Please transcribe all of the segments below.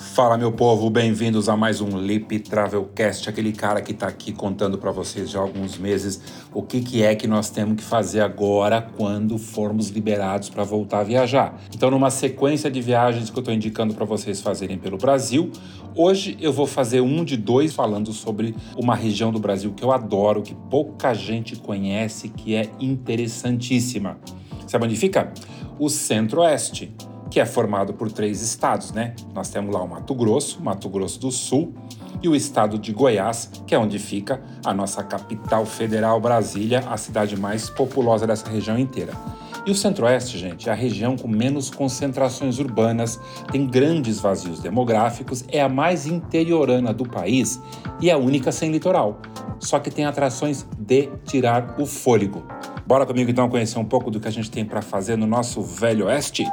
Fala meu povo, bem-vindos a mais um Lip Travelcast, aquele cara que está aqui contando para vocês já há alguns meses o que, que é que nós temos que fazer agora quando formos liberados para voltar a viajar. Então, numa sequência de viagens que eu estou indicando para vocês fazerem pelo Brasil, hoje eu vou fazer um de dois falando sobre uma região do Brasil que eu adoro, que pouca gente conhece, que é interessantíssima. Sabe onde fica? O Centro-Oeste que é formado por três estados, né? Nós temos lá o Mato Grosso, Mato Grosso do Sul e o estado de Goiás, que é onde fica a nossa capital federal, Brasília, a cidade mais populosa dessa região inteira. E o Centro-Oeste, gente, é a região com menos concentrações urbanas, tem grandes vazios demográficos, é a mais interiorana do país e é a única sem litoral. Só que tem atrações de tirar o fôlego. Bora comigo então conhecer um pouco do que a gente tem para fazer no nosso Velho Oeste?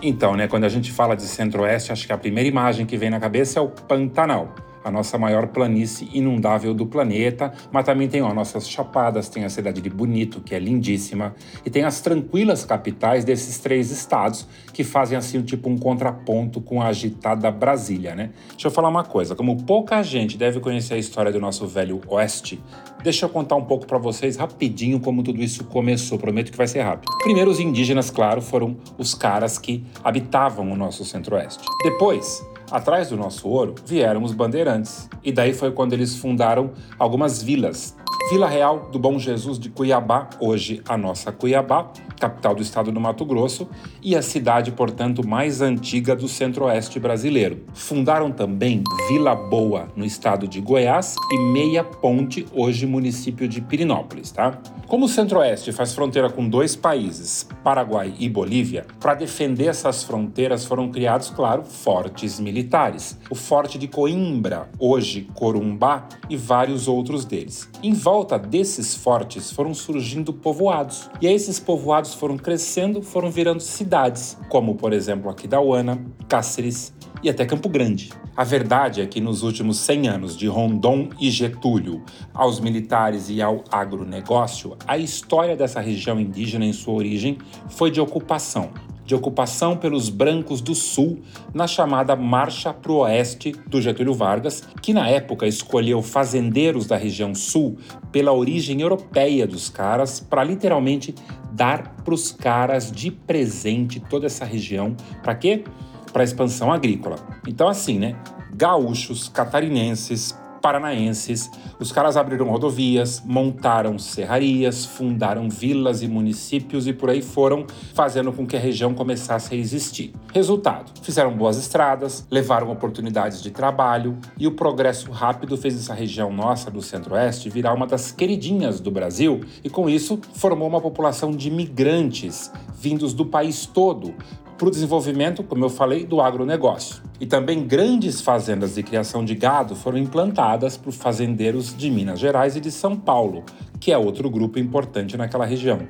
Então, né, quando a gente fala de Centro-Oeste, acho que a primeira imagem que vem na cabeça é o Pantanal a nossa maior planície inundável do planeta, mas também tem ó, nossas chapadas, tem a cidade de Bonito, que é lindíssima, e tem as tranquilas capitais desses três estados, que fazem assim tipo um contraponto com a agitada Brasília, né? Deixa eu falar uma coisa, como pouca gente deve conhecer a história do nosso velho oeste, deixa eu contar um pouco para vocês rapidinho como tudo isso começou, prometo que vai ser rápido. Primeiro os indígenas, claro, foram os caras que habitavam o nosso centro-oeste. Depois, Atrás do nosso ouro vieram os bandeirantes, e daí foi quando eles fundaram algumas vilas. Vila Real do Bom Jesus de Cuiabá, hoje a nossa Cuiabá, capital do estado do Mato Grosso, e a cidade, portanto, mais antiga do centro-oeste brasileiro. Fundaram também Vila Boa, no estado de Goiás, e Meia Ponte, hoje município de Pirinópolis, tá? Como o centro-oeste faz fronteira com dois países, Paraguai e Bolívia, para defender essas fronteiras foram criados, claro, fortes militares. O Forte de Coimbra, hoje Corumbá, e vários outros deles. Em volta desses fortes foram surgindo povoados, e esses povoados foram crescendo, foram virando cidades, como por exemplo Aquidauana, Cáceres e até Campo Grande. A verdade é que nos últimos 100 anos, de Rondon e Getúlio aos militares e ao agronegócio, a história dessa região indígena em sua origem foi de ocupação, de ocupação pelos brancos do Sul na chamada Marcha para o Oeste do Getúlio Vargas, que na época escolheu fazendeiros da região Sul pela origem europeia dos caras para literalmente dar para os caras de presente toda essa região. Para quê? Para expansão agrícola. Então, assim, né? Gaúchos, catarinenses, paranaenses. Os caras abriram rodovias, montaram serrarias, fundaram vilas e municípios e por aí foram, fazendo com que a região começasse a existir. Resultado: fizeram boas estradas, levaram oportunidades de trabalho e o progresso rápido fez essa região nossa do Centro-Oeste virar uma das queridinhas do Brasil e, com isso, formou uma população de migrantes vindos do país todo para o desenvolvimento, como eu falei, do agronegócio. E também grandes fazendas de criação de gado foram implantadas por fazendeiros de Minas Gerais e de São Paulo, que é outro grupo importante naquela região.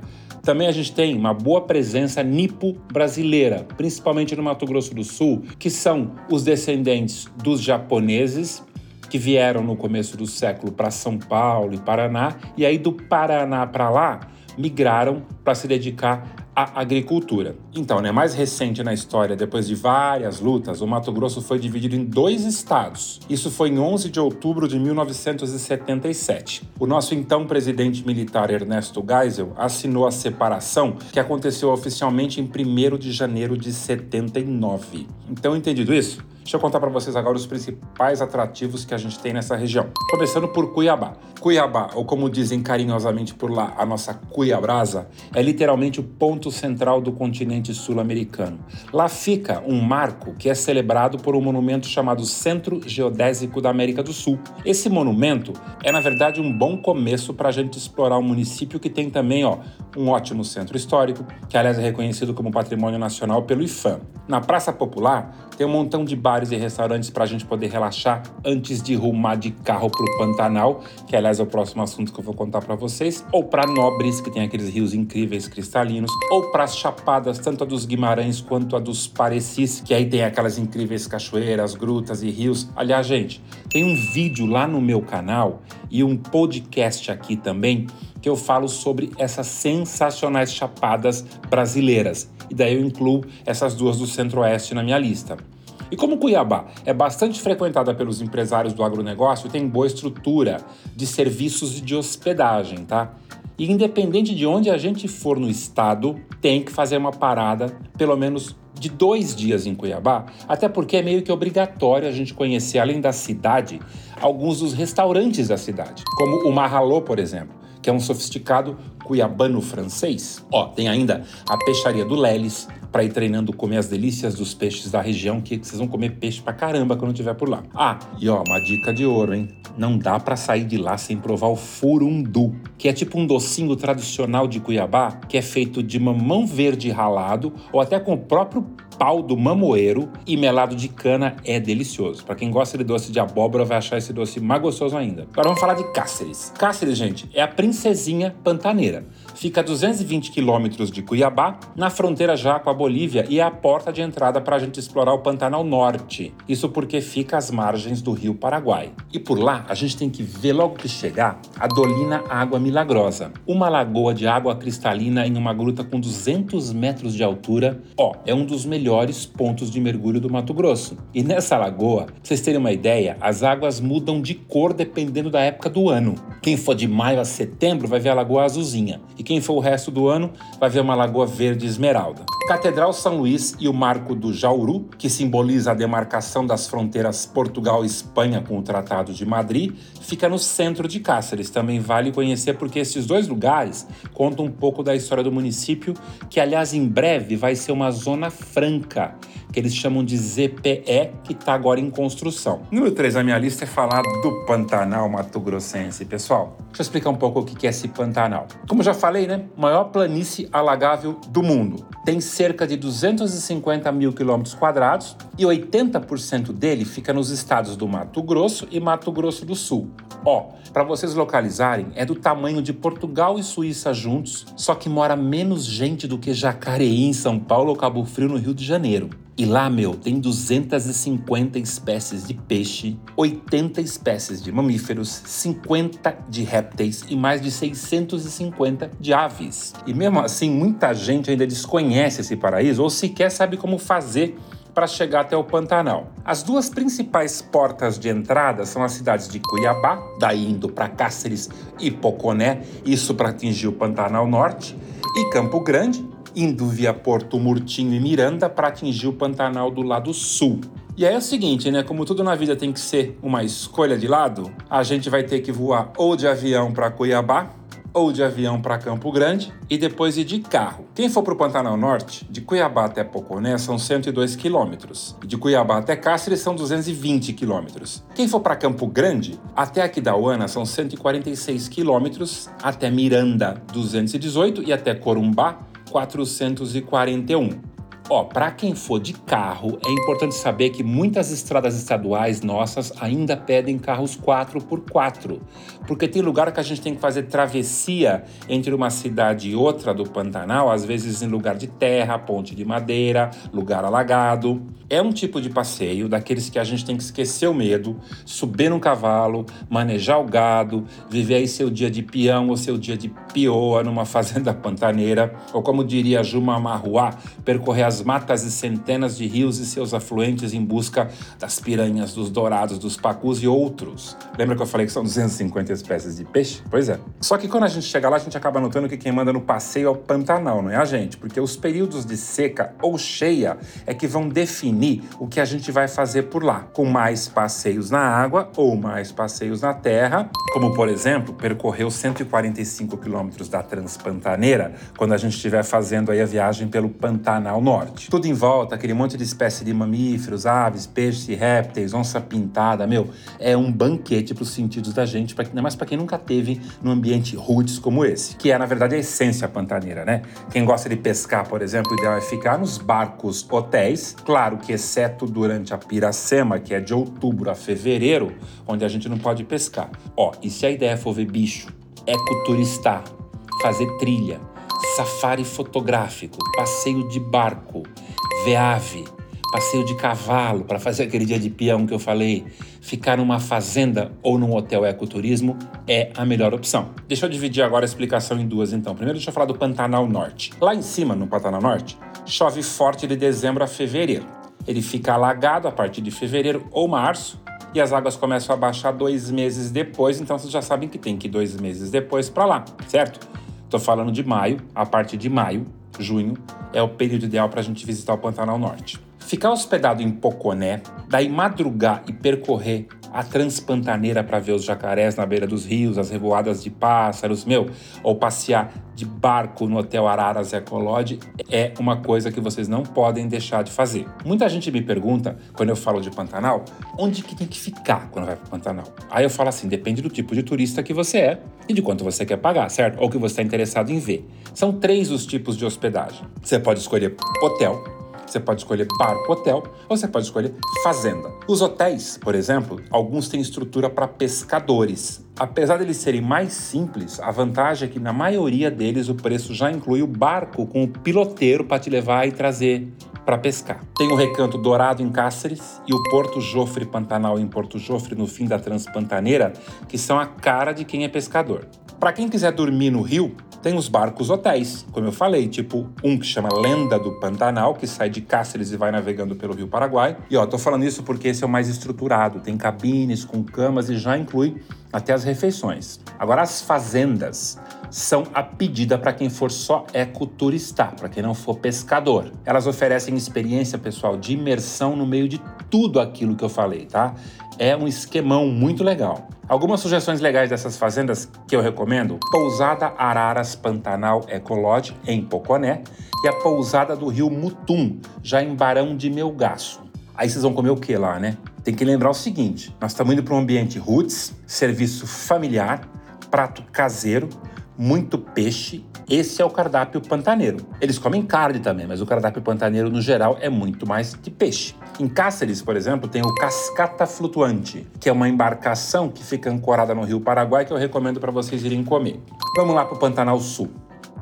Também a gente tem uma boa presença nipo brasileira, principalmente no Mato Grosso do Sul, que são os descendentes dos japoneses que vieram no começo do século para São Paulo e Paraná, e aí do Paraná para lá migraram para se dedicar a agricultura. Então, né, mais recente na história, depois de várias lutas, o Mato Grosso foi dividido em dois estados. Isso foi em 11 de outubro de 1977. O nosso então presidente militar Ernesto Geisel assinou a separação, que aconteceu oficialmente em 1 de janeiro de 79. Então, entendido isso? Deixa eu contar para vocês agora os principais atrativos que a gente tem nessa região. Começando por Cuiabá. Cuiabá, ou como dizem carinhosamente por lá, a nossa Cuiabrasa, é literalmente o ponto central do continente sul-americano. Lá fica um marco que é celebrado por um monumento chamado Centro Geodésico da América do Sul. Esse monumento é, na verdade, um bom começo para a gente explorar um município que tem também ó, um ótimo centro histórico, que aliás é reconhecido como Patrimônio Nacional pelo IFAM. Na Praça Popular tem um montão de bares e restaurantes para a gente poder relaxar antes de rumar de carro para o Pantanal, que aliás é o próximo assunto que eu vou contar para vocês, ou para Nobres, que tem aqueles rios incríveis cristalinos, ou para as chapadas, tanto a dos Guimarães quanto a dos Parecis, que aí tem aquelas incríveis cachoeiras, grutas e rios. Aliás, gente, tem um vídeo lá no meu canal e um podcast aqui também que eu falo sobre essas sensacionais chapadas brasileiras. E daí eu incluo essas duas do Centro-Oeste na minha lista. E como Cuiabá é bastante frequentada pelos empresários do agronegócio, tem boa estrutura de serviços e de hospedagem, tá? E independente de onde a gente for no estado, tem que fazer uma parada, pelo menos de dois dias em Cuiabá, até porque é meio que obrigatório a gente conhecer, além da cidade, alguns dos restaurantes da cidade, como o Marralô, por exemplo que é um sofisticado cuiabano francês. Ó, tem ainda a peixaria do Leles, para ir treinando comer as delícias dos peixes da região, que vocês vão comer peixe pra caramba quando estiver por lá. Ah, e ó, uma dica de ouro, hein? Não dá para sair de lá sem provar o furundu, que é tipo um docinho tradicional de Cuiabá, que é feito de mamão verde ralado ou até com o próprio pau do mamoeiro e melado de cana é delicioso. Para quem gosta de doce de abóbora, vai achar esse doce mais gostoso ainda. Agora vamos falar de Cáceres. Cáceres, gente, é a princesinha pantaneira. Fica a 220 quilômetros de Cuiabá, na fronteira já com a Bolívia e é a porta de entrada para a gente explorar o Pantanal Norte. Isso porque fica às margens do rio Paraguai. E por lá, a gente tem que ver logo que chegar a Dolina Água Milagrosa, uma lagoa de água cristalina em uma gruta com 200 metros de altura. Ó, é um dos melhores pontos de mergulho do Mato Grosso. E nessa lagoa, pra vocês terem uma ideia, as águas mudam de cor dependendo da época do ano. Quem for de maio a setembro vai ver a lagoa azulzinha. E quem for o resto do ano vai ver uma lagoa verde esmeralda. Catedral São Luís e o Marco do Jauru, que simboliza a demarcação das fronteiras Portugal-Espanha com o Tratado de Madrid, fica no centro de Cáceres. Também vale conhecer porque esses dois lugares contam um pouco da história do município, que aliás em breve vai ser uma zona franca que eles chamam de ZPE, que está agora em construção. Número 3 na minha lista é falar do Pantanal Mato Grossense. Pessoal, deixa eu explicar um pouco o que é esse Pantanal. Como já falei, né? Maior planície alagável do mundo. Tem cerca de 250 mil quilômetros quadrados e 80% dele fica nos estados do Mato Grosso e Mato Grosso do Sul. Ó, para vocês localizarem, é do tamanho de Portugal e Suíça juntos, só que mora menos gente do que Jacareí em São Paulo ou Cabo Frio no Rio de Janeiro. E lá, meu, tem 250 espécies de peixe, 80 espécies de mamíferos, 50 de répteis e mais de 650 de aves. E mesmo assim, muita gente ainda desconhece esse paraíso ou sequer sabe como fazer para chegar até o Pantanal. As duas principais portas de entrada são as cidades de Cuiabá, daí indo para Cáceres e Poconé, isso para atingir o Pantanal Norte, e Campo Grande, indo via Porto Murtinho e Miranda para atingir o Pantanal do lado sul. E aí é o seguinte, né? Como tudo na vida tem que ser uma escolha de lado, a gente vai ter que voar ou de avião para Cuiabá, ou de avião para Campo Grande e depois ir de carro. Quem for para o Pantanal Norte, de Cuiabá até Poconé são 102 quilômetros. De Cuiabá até Cáceres são 220 quilômetros. Quem for para Campo Grande, até Aquidauana são 146 quilômetros, até Miranda 218 e até Corumbá 441. Ó, para quem for de carro, é importante saber que muitas estradas estaduais nossas ainda pedem carros 4x4, porque tem lugar que a gente tem que fazer travessia entre uma cidade e outra do Pantanal, às vezes em lugar de terra, ponte de madeira, lugar alagado. É um tipo de passeio daqueles que a gente tem que esquecer o medo, subir num cavalo, manejar o gado, viver aí seu dia de peão ou seu dia de pioa numa fazenda pantaneira, ou como diria Juma Marruá, percorrer as matas e centenas de rios e seus afluentes em busca das piranhas, dos dourados, dos pacus e outros. Lembra que eu falei que são 250 espécies de peixe? Pois é. Só que quando a gente chega lá, a gente acaba notando que quem manda no passeio é o Pantanal, não é a gente? Porque os períodos de seca ou cheia é que vão definir o que a gente vai fazer por lá, com mais passeios na água ou mais passeios na terra, como por exemplo, percorrer os 145 quilômetros da Transpantaneira quando a gente estiver fazendo aí a viagem pelo Pantanal Norte. Tudo em volta, aquele monte de espécie de mamíferos, aves, peixes répteis, onça pintada, meu, é um banquete para os sentidos da gente, pra, ainda mais para quem nunca teve num ambiente roots como esse, que é na verdade a essência pantaneira, né? Quem gosta de pescar, por exemplo, o ideal é ficar nos barcos hotéis, claro que exceto durante a piracema, que é de outubro a fevereiro, onde a gente não pode pescar. Ó, e se a ideia for ver bicho, ecoturistar, fazer trilha, safari fotográfico, passeio de barco, ver ave, passeio de cavalo para fazer aquele dia de peão que eu falei, ficar numa fazenda ou num hotel ecoturismo é a melhor opção. Deixa eu dividir agora a explicação em duas então. Primeiro deixa eu falar do Pantanal Norte. Lá em cima, no Pantanal Norte, chove forte de dezembro a fevereiro. Ele fica alagado a partir de fevereiro ou março e as águas começam a baixar dois meses depois, então vocês já sabem que tem que ir dois meses depois para lá, certo? Estou falando de maio, a partir de maio, junho, é o período ideal para a gente visitar o Pantanal Norte. Ficar hospedado em Poconé, daí madrugar e percorrer a transpantaneira para ver os jacarés na beira dos rios, as revoadas de pássaros, meu, ou passear de barco no Hotel Araras Ecolodge é uma coisa que vocês não podem deixar de fazer. Muita gente me pergunta, quando eu falo de Pantanal, onde que tem que ficar quando vai para Pantanal? Aí eu falo assim, depende do tipo de turista que você é e de quanto você quer pagar, certo? Ou que você está interessado em ver. São três os tipos de hospedagem. Você pode escolher hotel, você pode escolher barco hotel ou você pode escolher fazenda. Os hotéis, por exemplo, alguns têm estrutura para pescadores. Apesar de eles serem mais simples, a vantagem é que na maioria deles o preço já inclui o barco com o piloteiro para te levar e trazer para pescar. Tem o Recanto Dourado em Cáceres e o Porto Jofre Pantanal em Porto Jofre no fim da Transpantaneira, que são a cara de quem é pescador. Para quem quiser dormir no rio, tem os barcos hotéis, como eu falei, tipo um que chama Lenda do Pantanal, que sai de Cáceres e vai navegando pelo Rio Paraguai. E ó, tô falando isso porque esse é o mais estruturado, tem cabines com camas e já inclui até as refeições. Agora as fazendas são a pedida para quem for só ecoturistar, para quem não for pescador. Elas oferecem experiência pessoal de imersão no meio de tudo aquilo que eu falei, tá? É um esquemão muito legal. Algumas sugestões legais dessas fazendas que eu recomendo: Pousada Araras Pantanal Ecolodge, em Poconé, e a Pousada do Rio Mutum, já em Barão de Melgaço. Aí vocês vão comer o que lá, né? Tem que lembrar o seguinte: nós estamos indo para um ambiente roots, serviço familiar, prato caseiro, muito peixe. Esse é o cardápio pantaneiro. Eles comem carne também, mas o cardápio pantaneiro no geral é muito mais de peixe. Em Cáceres, por exemplo, tem o Cascata Flutuante, que é uma embarcação que fica ancorada no Rio Paraguai que eu recomendo para vocês irem comer. Vamos lá para o Pantanal Sul.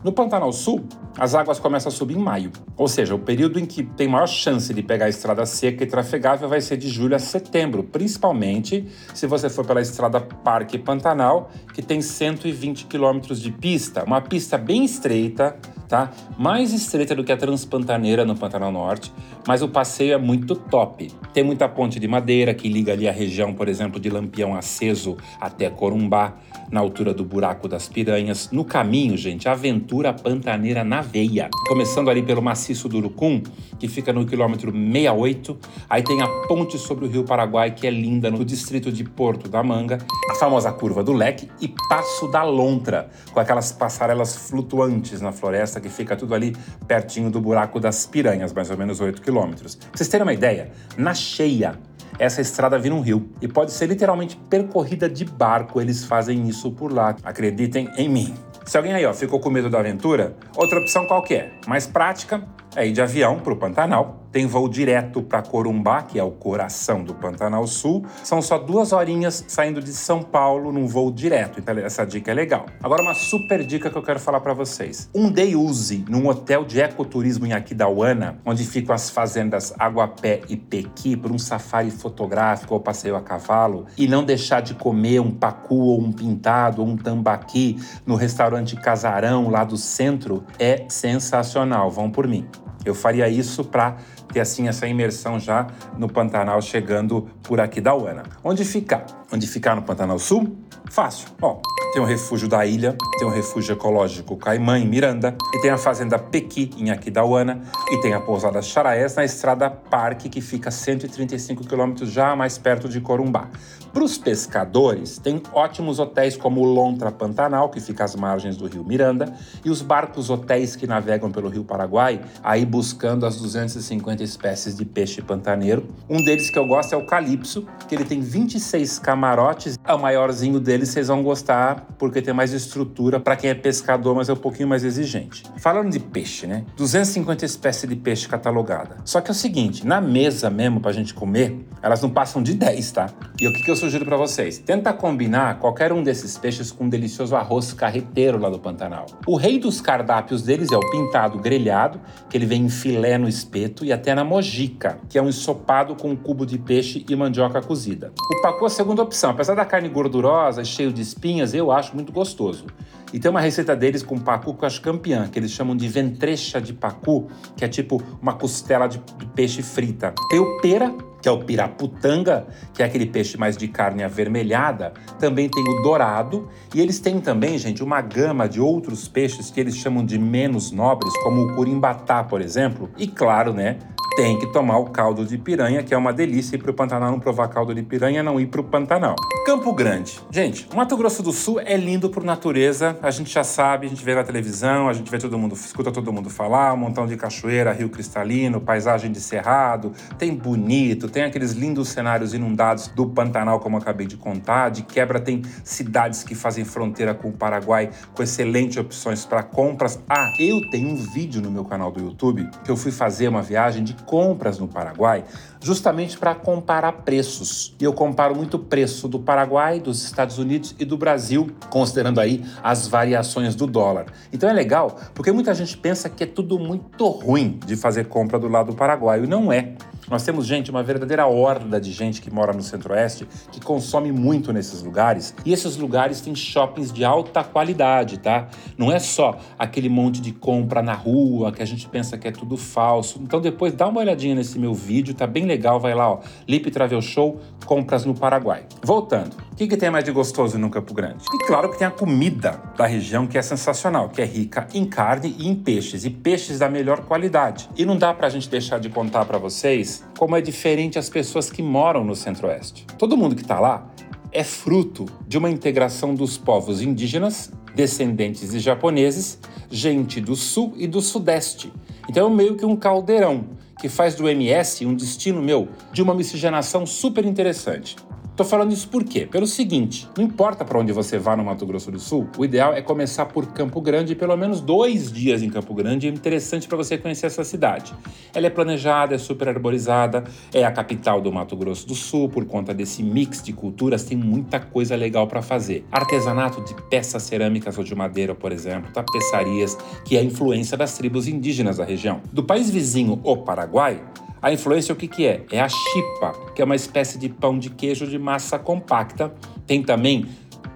No Pantanal Sul, as águas começam a subir em maio, ou seja, o período em que tem maior chance de pegar a estrada seca e trafegável vai ser de julho a setembro, principalmente se você for pela estrada Parque Pantanal, que tem 120 quilômetros de pista, uma pista bem estreita, tá? Mais estreita do que a Transpantaneira no Pantanal Norte, mas o passeio é muito top. Tem muita ponte de madeira que liga ali a região, por exemplo, de Lampião Aceso até Corumbá, na altura do Buraco das Piranhas. No caminho, gente, aventura pantaneira na veia. Começando ali pelo maciço do Urucum, que fica no quilômetro 68. Aí tem a ponte sobre o Rio Paraguai, que é linda, no distrito de Porto da Manga. A famosa curva do Leque e Passo da Lontra, com aquelas passarelas flutuantes na floresta, que fica tudo ali pertinho do Buraco das Piranhas, mais ou menos 8 quilômetros. Pra vocês terem uma ideia, na cheia, essa estrada vira um rio e pode ser literalmente percorrida de barco. Eles fazem isso por lá. Acreditem em mim. Se alguém aí ó, ficou com medo da aventura, outra opção qual que é? Mais prática, é ir de avião para o Pantanal. Tem voo direto para Corumbá, que é o coração do Pantanal Sul. São só duas horinhas saindo de São Paulo num voo direto. Então essa dica é legal. Agora uma super dica que eu quero falar para vocês. Um day use num hotel de ecoturismo em Aquidauana, onde ficam as fazendas Aguapé e Pequi, por um safari fotográfico ou passeio a cavalo, e não deixar de comer um pacu ou um pintado ou um tambaqui no restaurante Casarão lá do centro é sensacional. Vão por mim. Eu faria isso para ter assim essa imersão já no Pantanal chegando por aqui da Uana. Onde ficar? Onde ficar no Pantanal Sul? Fácil. Ó, tem o refúgio da ilha, tem o refúgio ecológico Caimã em Miranda, e tem a fazenda Pequi em Aquidauana, e tem a pousada Charaés na estrada Parque, que fica 135 quilômetros já mais perto de Corumbá. Para os pescadores, tem ótimos hotéis como o Lontra Pantanal, que fica às margens do rio Miranda, e os barcos hotéis que navegam pelo rio Paraguai, aí buscando as 250 espécies de peixe pantaneiro. Um deles que eu gosto é o Calypso, que ele tem 26 camarotes. É o maiorzinho deles vocês vão gostar, porque tem mais estrutura para quem é pescador, mas é um pouquinho mais exigente. Falando de peixe, né? 250 espécies de peixe catalogada. Só que é o seguinte, na mesa mesmo pra gente comer, elas não passam de 10, tá? E o que, que eu para vocês? Tenta combinar qualquer um desses peixes com um delicioso arroz carreteiro lá do Pantanal. O rei dos cardápios deles é o pintado grelhado, que ele vem em filé no espeto, e até na mojica, que é um ensopado com um cubo de peixe e mandioca cozida. O pacu é a segunda opção. Apesar da carne gordurosa, cheio de espinhas, eu acho muito gostoso. E tem uma receita deles com pacu com as campeã, que eles chamam de ventrecha de pacu, que é tipo uma costela de peixe frita. Tem o pera, que é o piraputanga, que é aquele peixe mais de carne avermelhada. Também tem o dourado. E eles têm também, gente, uma gama de outros peixes que eles chamam de menos nobres, como o curimbatá, por exemplo. E claro, né? Tem que tomar o caldo de piranha, que é uma delícia ir o Pantanal não provar caldo de piranha, não ir para o Pantanal. Campo Grande. Gente, Mato Grosso do Sul é lindo por natureza, a gente já sabe, a gente vê na televisão, a gente vê todo mundo, escuta todo mundo falar, um montão de cachoeira, rio cristalino, paisagem de cerrado, tem bonito, tem aqueles lindos cenários inundados do Pantanal, como acabei de contar, de quebra tem cidades que fazem fronteira com o Paraguai, com excelentes opções para compras. Ah, eu tenho um vídeo no meu canal do YouTube que eu fui fazer uma viagem de compras no Paraguai, justamente para comparar preços. E eu comparo muito preço do Paraguai, dos Estados Unidos e do Brasil, considerando aí as variações do dólar. Então é legal, porque muita gente pensa que é tudo muito ruim de fazer compra do lado do Paraguai, e não é. Nós temos gente, uma verdadeira horda de gente que mora no Centro-Oeste, que consome muito nesses lugares. E esses lugares têm shoppings de alta qualidade, tá? Não é só aquele monte de compra na rua que a gente pensa que é tudo falso. Então depois dá uma olhadinha nesse meu vídeo, tá bem legal, vai lá, ó. Lip Travel Show, compras no Paraguai. Voltando, o que, que tem mais de gostoso no Campo Grande? E claro que tem a comida da região que é sensacional, que é rica em carne e em peixes, e peixes da melhor qualidade. E não dá pra gente deixar de contar para vocês como é diferente as pessoas que moram no Centro-Oeste. Todo mundo que está lá é fruto de uma integração dos povos indígenas, descendentes de japoneses, gente do Sul e do Sudeste. Então é meio que um caldeirão que faz do MS um destino meu de uma miscigenação super interessante. Tô falando isso por quê? Pelo seguinte: não importa para onde você vá no Mato Grosso do Sul, o ideal é começar por Campo Grande, pelo menos dois dias em Campo Grande. É interessante para você conhecer essa cidade. Ela é planejada, é super arborizada, é a capital do Mato Grosso do Sul, por conta desse mix de culturas, tem muita coisa legal para fazer. Artesanato de peças cerâmicas ou de madeira, por exemplo, tapeçarias, que é a influência das tribos indígenas da região. Do país vizinho, o Paraguai, a influência o que, que é? É a chipa, que é uma espécie de pão de queijo de massa compacta. Tem também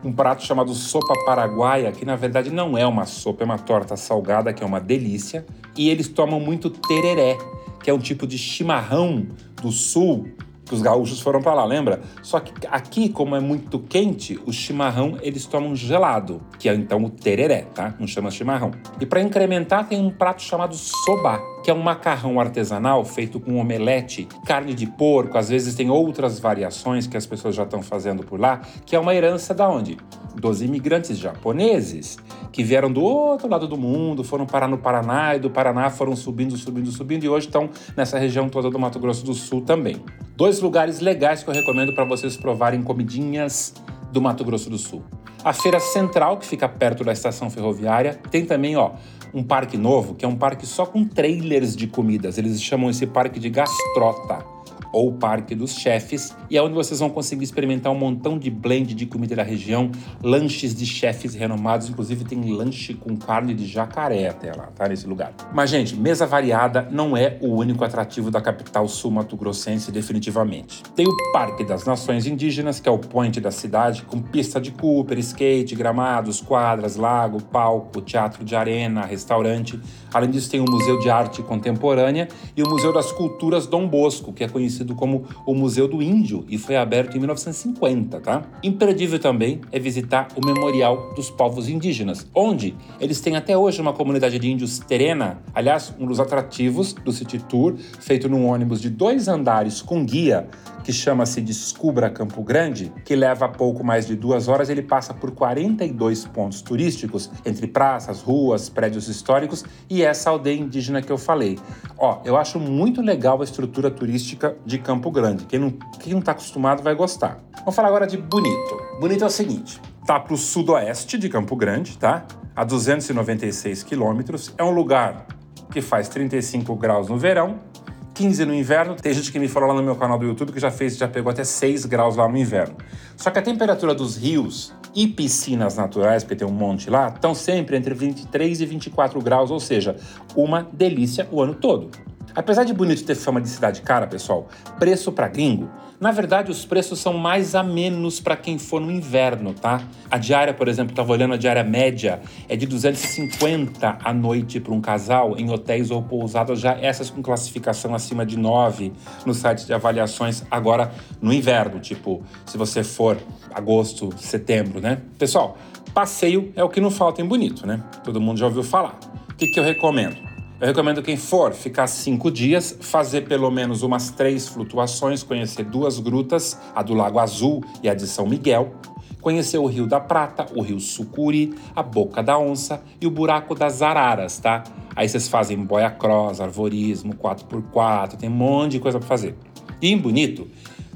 um prato chamado sopa paraguaia, que na verdade não é uma sopa, é uma torta salgada, que é uma delícia. E eles tomam muito tereré, que é um tipo de chimarrão do sul que os gaúchos foram para lá, lembra? Só que aqui, como é muito quente, o chimarrão eles tomam gelado, que é então o tereré, tá? Não chama chimarrão. E para incrementar, tem um prato chamado soba, que é um macarrão artesanal feito com omelete, carne de porco, às vezes tem outras variações que as pessoas já estão fazendo por lá, que é uma herança da onde? Dos imigrantes japoneses que vieram do outro lado do mundo, foram parar no Paraná e do Paraná foram subindo, subindo, subindo e hoje estão nessa região toda do Mato Grosso do Sul também. Dois lugares legais que eu recomendo para vocês provarem comidinhas do Mato Grosso do Sul. A Feira Central, que fica perto da estação ferroviária, tem também, ó, um parque novo, que é um parque só com trailers de comidas. Eles chamam esse parque de Gastrota ou Parque dos Chefes, e é onde vocês vão conseguir experimentar um montão de blend de comida da região, lanches de chefes renomados, inclusive tem lanche com carne de jacaré até lá, tá? Nesse lugar. Mas, gente, mesa variada não é o único atrativo da capital sul-mato-grossense, definitivamente. Tem o Parque das Nações Indígenas, que é o point da cidade, com pista de Cooper, skate, gramados, quadras, lago, palco, teatro de arena, restaurante. Além disso, tem o Museu de Arte Contemporânea e o Museu das Culturas Dom Bosco, que é conhecido conhecido como o Museu do Índio e foi aberto em 1950, tá? Imperdível também é visitar o Memorial dos Povos Indígenas, onde eles têm até hoje uma comunidade de índios terena, aliás, um dos atrativos do City Tour, feito num ônibus de dois andares com guia, que chama-se Descubra Campo Grande, que leva pouco mais de duas horas, ele passa por 42 pontos turísticos, entre praças, ruas, prédios históricos e essa aldeia indígena que eu falei. Ó, eu acho muito legal a estrutura turística de Campo Grande. Quem não, quem não tá acostumado vai gostar. Vamos falar agora de Bonito. Bonito é o seguinte, tá para o sudoeste de Campo Grande, tá? A 296 quilômetros. É um lugar que faz 35 graus no verão 15 no inverno. Tem gente que me falou lá no meu canal do YouTube que já fez, já pegou até 6 graus lá no inverno. Só que a temperatura dos rios e piscinas naturais, porque tem um monte lá, estão sempre entre 23 e 24 graus, ou seja, uma delícia o ano todo. Apesar de Bonito ter fama de cidade cara, pessoal, preço para gringo, na verdade os preços são mais a menos para quem for no inverno, tá? A diária, por exemplo, estava olhando a diária média, é de 250 à noite para um casal em hotéis ou pousadas, já essas com classificação acima de 9 no site de avaliações, agora no inverno, tipo, se você for agosto, setembro, né? Pessoal, passeio é o que não falta em Bonito, né? Todo mundo já ouviu falar. O que, que eu recomendo? Eu recomendo quem for ficar cinco dias, fazer pelo menos umas três flutuações, conhecer duas grutas, a do Lago Azul e a de São Miguel, conhecer o Rio da Prata, o Rio Sucuri, a Boca da Onça e o Buraco das Araras, tá? Aí vocês fazem boia cross, arvorismo, 4x4, tem um monte de coisa para fazer. E em Bonito,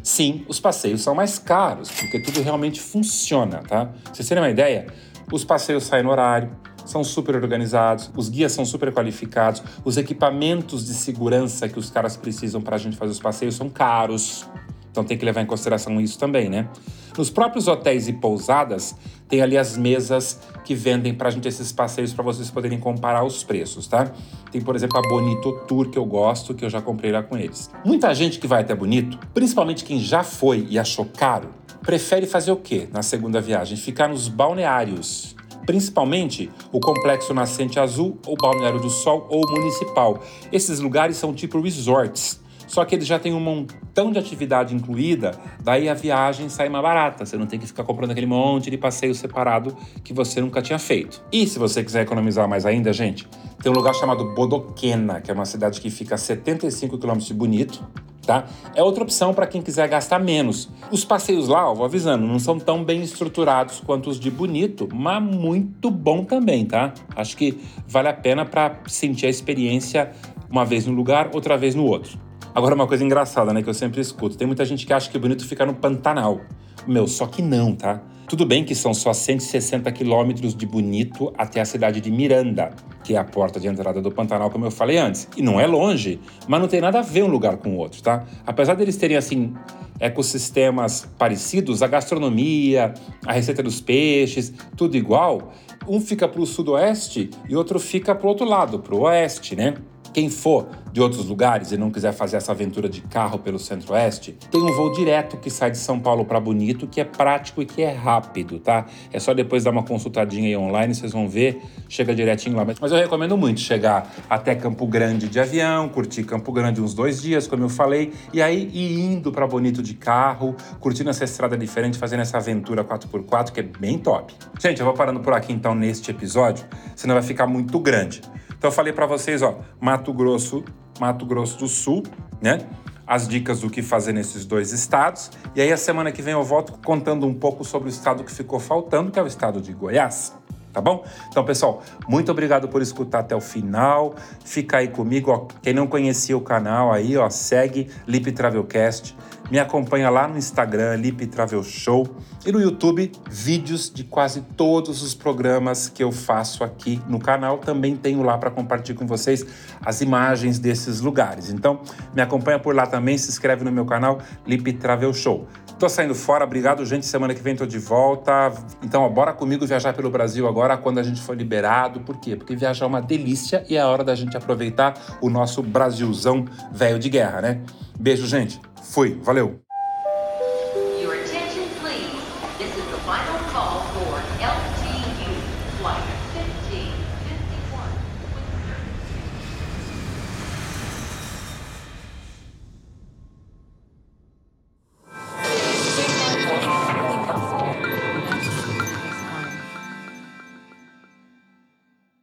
sim, os passeios são mais caros, porque tudo realmente funciona, tá? Pra vocês terem uma ideia, os passeios saem no horário, são super organizados, os guias são super qualificados, os equipamentos de segurança que os caras precisam para a gente fazer os passeios são caros. Então tem que levar em consideração isso também, né? Nos próprios hotéis e pousadas, tem ali as mesas que vendem para a gente esses passeios para vocês poderem comparar os preços, tá? Tem, por exemplo, a Bonito Tour que eu gosto, que eu já comprei lá com eles. Muita gente que vai até Bonito, principalmente quem já foi e achou caro, prefere fazer o quê na segunda viagem? Ficar nos balneários principalmente o Complexo Nascente Azul, o Balneário do Sol ou Municipal. Esses lugares são tipo resorts, só que eles já têm um montão de atividade incluída, daí a viagem sai mais barata. Você não tem que ficar comprando aquele monte de passeio separado que você nunca tinha feito. E se você quiser economizar mais ainda, gente, tem um lugar chamado Bodoquena, que é uma cidade que fica a 75 quilômetros de Bonito, tá? É outra opção para quem quiser gastar menos. Os passeios lá, ó, vou avisando, não são tão bem estruturados quanto os de Bonito, mas muito bom também, tá? Acho que vale a pena para sentir a experiência uma vez num lugar, outra vez no outro. Agora, uma coisa engraçada, né, que eu sempre escuto: tem muita gente que acha que Bonito fica no Pantanal. Meu, só que não, tá? Tudo bem que são só 160 quilômetros de Bonito até a cidade de Miranda, que é a porta de entrada do Pantanal, como eu falei antes. E não é longe, mas não tem nada a ver um lugar com o outro, tá? Apesar deles terem, assim, ecossistemas parecidos, a gastronomia, a receita dos peixes, tudo igual, um fica para o sudoeste e outro fica para o outro lado, para o oeste, né? Quem for de outros lugares e não quiser fazer essa aventura de carro pelo Centro-Oeste, tem um voo direto que sai de São Paulo para Bonito, que é prático e que é rápido, tá? É só depois dar uma consultadinha aí online, vocês vão ver, chega direitinho lá. Mas eu recomendo muito chegar até Campo Grande de avião, curtir Campo Grande uns dois dias, como eu falei, e aí ir indo para Bonito de carro, curtindo essa estrada diferente, fazendo essa aventura 4x4, que é bem top. Gente, eu vou parando por aqui então neste episódio, senão vai ficar muito grande. Então eu falei para vocês, ó, Mato Grosso, Mato Grosso do Sul, né? As dicas do que fazer nesses dois estados. E aí a semana que vem eu volto contando um pouco sobre o estado que ficou faltando, que é o estado de Goiás tá bom? Então, pessoal, muito obrigado por escutar até o final. Fica aí comigo, ó. Quem não conhecia o canal aí, ó, segue Lip Travelcast. Me acompanha lá no Instagram, Lip Travel Show. E no YouTube, vídeos de quase todos os programas que eu faço aqui no canal. Também tenho lá para compartilhar com vocês as imagens desses lugares. Então, me acompanha por lá também, se inscreve no meu canal, Lip Travel Show. Tô saindo fora, obrigado, gente. Semana que vem tô de volta. Então, ó, bora comigo viajar pelo Brasil agora quando a gente for liberado. Por quê? Porque viajar é uma delícia e é a hora da gente aproveitar o nosso Brasilzão velho de guerra, né? Beijo, gente. Fui. Valeu.